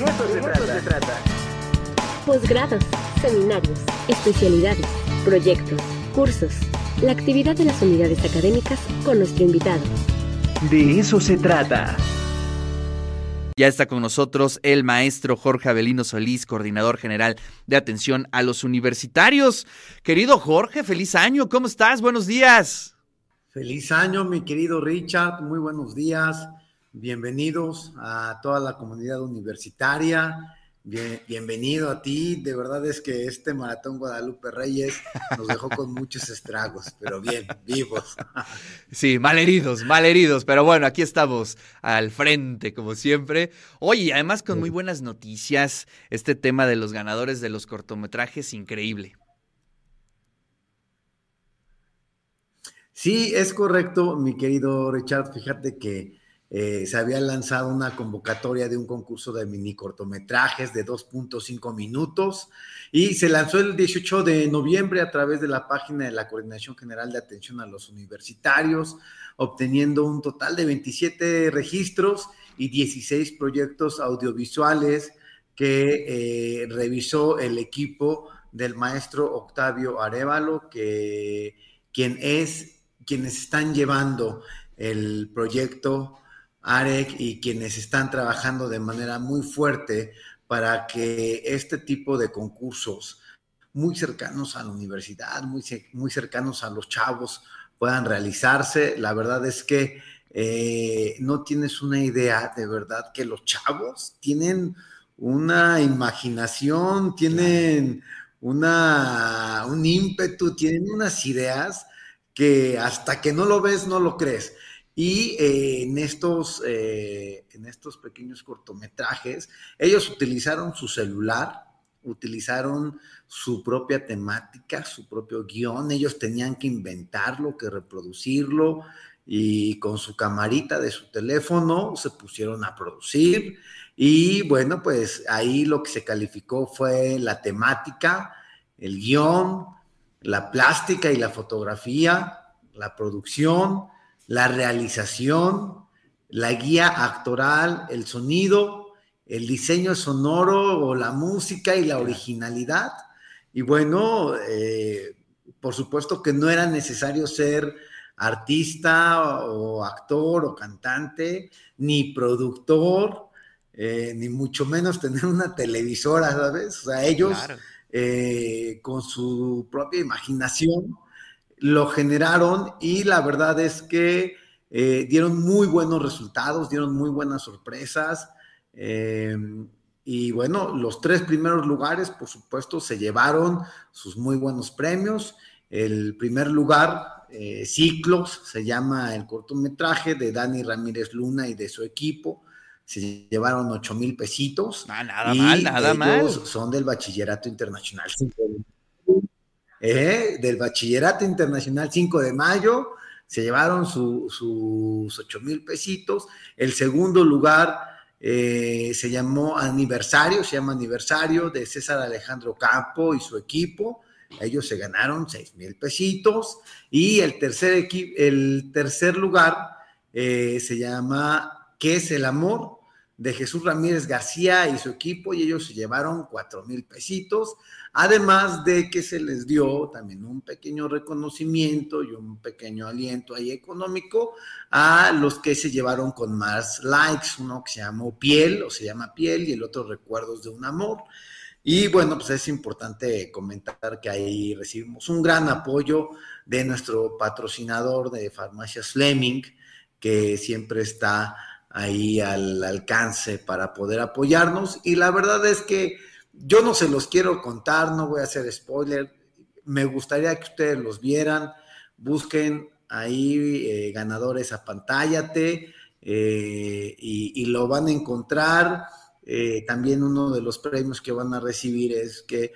Eso se, trata. se trata. Posgrados, seminarios, especialidades, proyectos, cursos. La actividad de las unidades académicas con nuestro invitado. De eso se trata. Ya está con nosotros el maestro Jorge Avelino Solís, coordinador general de atención a los universitarios. Querido Jorge, feliz año, ¿cómo estás? Buenos días. Feliz año, mi querido Richard, muy buenos días. Bienvenidos a toda la comunidad universitaria. bienvenido a ti. De verdad es que este maratón Guadalupe Reyes nos dejó con muchos estragos, pero bien, vivos. Sí, malheridos, malheridos, pero bueno, aquí estamos al frente, como siempre. Oye, además con muy buenas noticias, este tema de los ganadores de los cortometrajes, increíble. Sí, es correcto, mi querido Richard. Fíjate que eh, se había lanzado una convocatoria de un concurso de mini cortometrajes de 2.5 minutos y se lanzó el 18 de noviembre a través de la página de la Coordinación General de Atención a los Universitarios, obteniendo un total de 27 registros y 16 proyectos audiovisuales que eh, revisó el equipo del maestro Octavio Arevalo, que quien es quienes están llevando el proyecto AREC y quienes están trabajando de manera muy fuerte para que este tipo de concursos muy cercanos a la universidad, muy, muy cercanos a los chavos, puedan realizarse. La verdad es que eh, no tienes una idea de verdad que los chavos tienen una imaginación, tienen una, un ímpetu, tienen unas ideas que hasta que no lo ves no lo crees. Y eh, en, estos, eh, en estos pequeños cortometrajes, ellos utilizaron su celular, utilizaron su propia temática, su propio guion, ellos tenían que inventarlo, que reproducirlo, y con su camarita de su teléfono se pusieron a producir. Y bueno, pues ahí lo que se calificó fue la temática, el guion, la plástica y la fotografía, la producción, la realización, la guía actoral, el sonido, el diseño sonoro o la música y la originalidad. Y bueno, eh, por supuesto que no era necesario ser artista o actor o cantante, ni productor, eh, ni mucho menos tener una televisora, ¿sabes? O sea, ellos eh, con su propia imaginación lo generaron y la verdad es que eh, dieron muy buenos resultados, dieron muy buenas sorpresas. Eh, y bueno, los tres primeros lugares, por supuesto, se llevaron sus muy buenos premios. El primer lugar, eh, Ciclos, se llama el cortometraje de Dani Ramírez Luna y de su equipo. Se llevaron ocho mil pesitos. Ah, nada mal, nada mal. Son del Bachillerato Internacional ¿eh? del Bachillerato Internacional 5 de mayo, se llevaron sus 8 mil pesitos. El segundo lugar eh, se llamó aniversario, se llama aniversario de César Alejandro Campo y su equipo. Ellos se ganaron 6 mil pesitos. Y el tercer, el tercer lugar eh, se llama ¿Qué es el amor? De Jesús Ramírez García y su equipo y ellos se llevaron 4 mil pesitos. Además de que se les dio también un pequeño reconocimiento y un pequeño aliento ahí económico a los que se llevaron con más likes, uno que se llamó Piel o se llama Piel y el otro Recuerdos de un Amor. Y bueno, pues es importante comentar que ahí recibimos un gran apoyo de nuestro patrocinador de Farmacias Fleming, que siempre está ahí al alcance para poder apoyarnos. Y la verdad es que yo no se los quiero contar, no voy a hacer spoiler. Me gustaría que ustedes los vieran. Busquen ahí eh, ganadores a eh, y, lo van a encontrar. Eh, también uno de los premios que van a recibir es que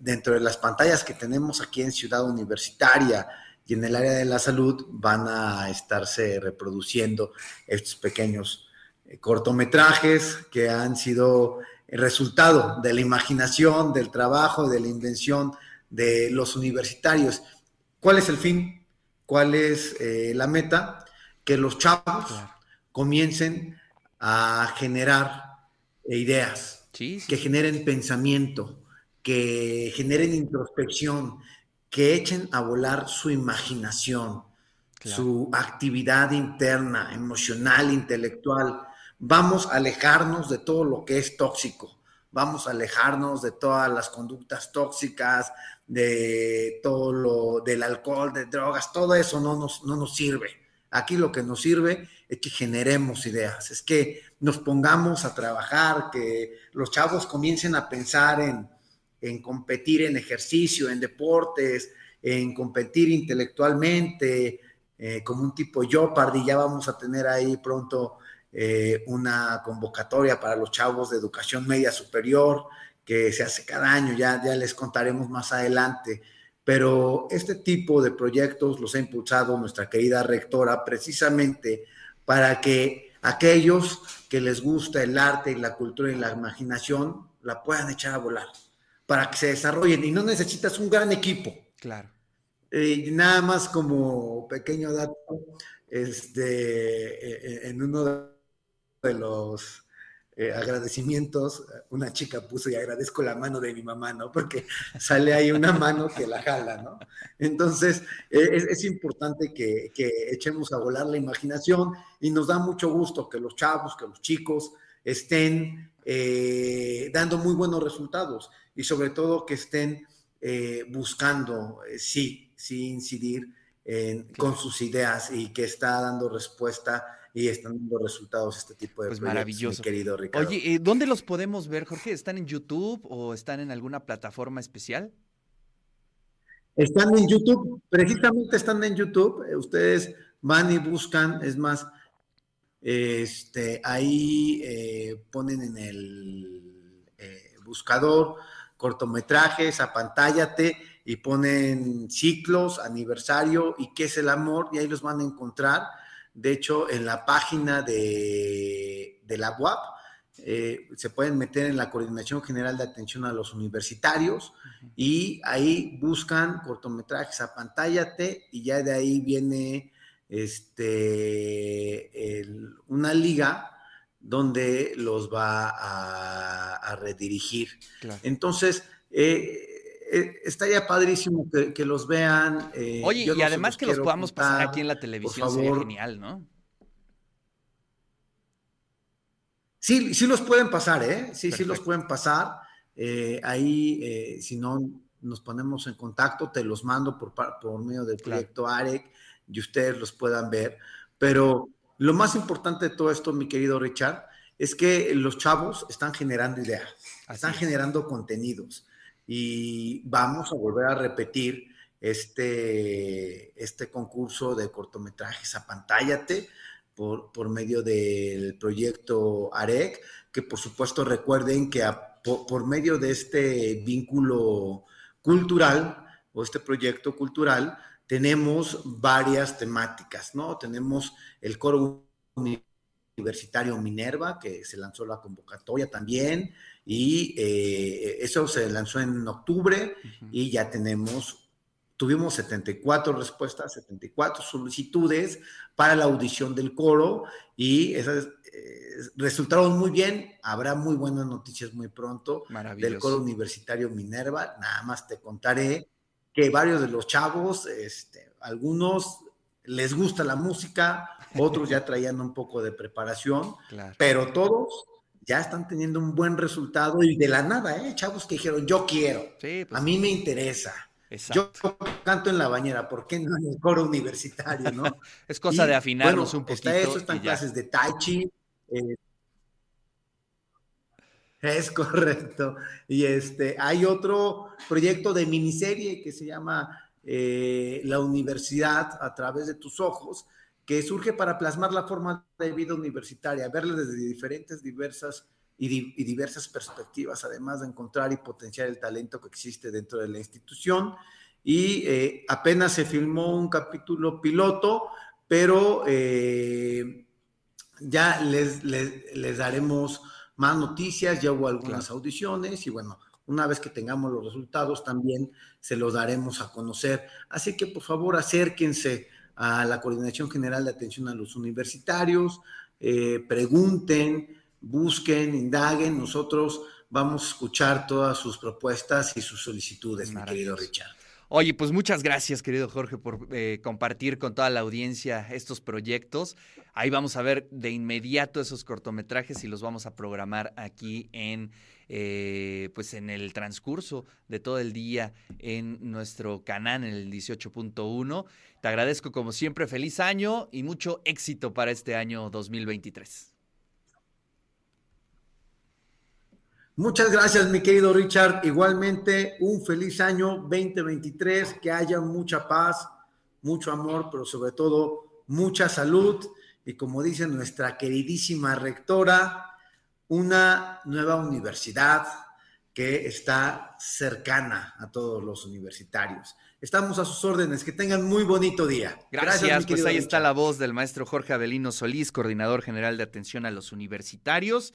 dentro de las pantallas que tenemos aquí en Ciudad Universitaria y en el área de la salud van a estarse reproduciendo estos pequeños cortometrajes que han sido el resultado de la imaginación, del trabajo, de la invención de los universitarios. ¿Cuál es el fin? ¿Cuál es eh, la meta? Que los chavos comiencen a generar eh, ideas, que generen pensamiento, que generen introspección, que echen a volar su imaginación, su actividad interna, emocional, intelectual. Vamos a alejarnos de todo lo que es tóxico, vamos a alejarnos de todas las conductas tóxicas, de todo lo del alcohol, de drogas, todo eso no nos, no nos sirve. Aquí lo que nos sirve es que generemos ideas, es que nos pongamos a trabajar, que los chavos comiencen a pensar en, en competir en ejercicio, en deportes, en competir intelectualmente, eh, como un tipo Jeopardy, ya vamos a tener ahí pronto eh, una convocatoria para los chavos de educación media superior que se hace cada año, ya, ya les contaremos más adelante. Pero este tipo de proyectos los ha impulsado nuestra querida rectora precisamente para que aquellos que les gusta el arte y la cultura y la imaginación la puedan echar a volar, para que se desarrollen. Y no necesitas un gran equipo. Claro y nada más como pequeño dato, este, e, e, en uno de los eh, agradecimientos, una chica puso y agradezco la mano de mi mamá, ¿no? Porque sale ahí una mano que la jala, ¿no? Entonces, e, es, importante que, echemos a volar la imaginación y nos da mucho gusto que los chavos, que los chicos estén eh, dando muy buenos resultados y sobre todo que estén eh, buscando, sí, sí incidir con sus ideas y que está dando respuesta y están dando resultados este tipo de pues maravilloso. querido Ricardo. Oye, eh, ¿dónde los podemos ver, Jorge? ¿Están en YouTube o están en alguna plataforma especial? Están en YouTube, precisamente están en YouTube. Eh, ustedes van y buscan, es más, este, ahí eh, ponen en el buscador cortometrajes, apantállate y ponen ciclos, aniversario y qué es el amor, y ahí los van a encontrar. De hecho, en la página de, la UAP eh, se pueden meter en la Coordinación General de Atención a los Universitarios y ahí buscan cortometrajes, apantállate y ya de ahí viene este, una liga donde los va a, redirigir. Entonces, eh, eh, estaría padrísimo que, los vean. Eh, Oye, y además que los podamos pasar aquí en la televisión sería genial, ¿no? Sí, sí los pueden pasar, ¿eh? Sí, sí los pueden pasar. Eh, ahí, si no, nos ponemos en contacto, te los mando por, por medio del proyecto AREC y ustedes los puedan ver. Pero lo más importante de todo esto, mi querido Richard, es que los chavos están generando ideas, están generando contenidos y vamos a volver a repetir este, este concurso de cortometrajes Apantállate por, por medio del proyecto AREC, que por supuesto recuerden que por, medio de este vínculo cultural o este proyecto cultural tenemos varias temáticas, ¿no? Tenemos el coro universitario Minerva, que se lanzó la convocatoria también, y eh, eso se lanzó en octubre y ya tenemos, tuvimos 74 respuestas, 74 solicitudes para la audición del coro y esas eh, resultaron muy bien. Habrá muy buenas noticias muy pronto del coro universitario Minerva. Nada más te contaré que varios de los chavos, este, algunos les gusta la música, otros ya traían un poco de preparación, pero todos ya están teniendo un buen resultado y de la nada, ¿eh? Chavos que dijeron, yo quiero, pues a mí me interesa. Yo canto en la bañera, ¿por qué no en el coro universitario, no? es cosa de afinarnos un poquito. Está eso, están clases de Tai Chi. Eh, es correcto. Y este, hay otro proyecto de miniserie que se llama eh, La Universidad a través de tus ojos, que surge para plasmar la forma de vida universitaria, verla desde diferentes, diversas y, diversas perspectivas, además de encontrar y potenciar el talento que existe dentro de la institución. Y eh, apenas se filmó un capítulo piloto, pero eh, ya les, les, daremos más noticias, ya hubo algunas audiciones y bueno, una vez que tengamos los resultados también se los daremos a conocer. Así que por favor acérquense a la Coordinación General de Atención a los Universitarios, eh, pregunten, busquen, indaguen, nosotros vamos a escuchar todas sus propuestas y sus solicitudes, mi querido Richard. Oye, pues muchas gracias, querido Jorge, por eh, compartir con toda la audiencia estos proyectos. Ahí vamos a ver de inmediato esos cortometrajes y los vamos a programar aquí en, eh, pues en el transcurso de todo el día en nuestro canal, el 18.1. Te agradezco como siempre, feliz año y mucho éxito para este año 2023. Muchas gracias, mi querido Richard. Igualmente, un feliz año 2023, que haya mucha paz, mucho amor, pero sobre todo mucha salud. Y como dice nuestra queridísima rectora, una nueva universidad que está cercana a todos los universitarios. Estamos a sus órdenes. Que tengan muy bonito día. Gracias. pues ahí está la voz del maestro Jorge Avelino Solís, coordinador general de atención a los universitarios.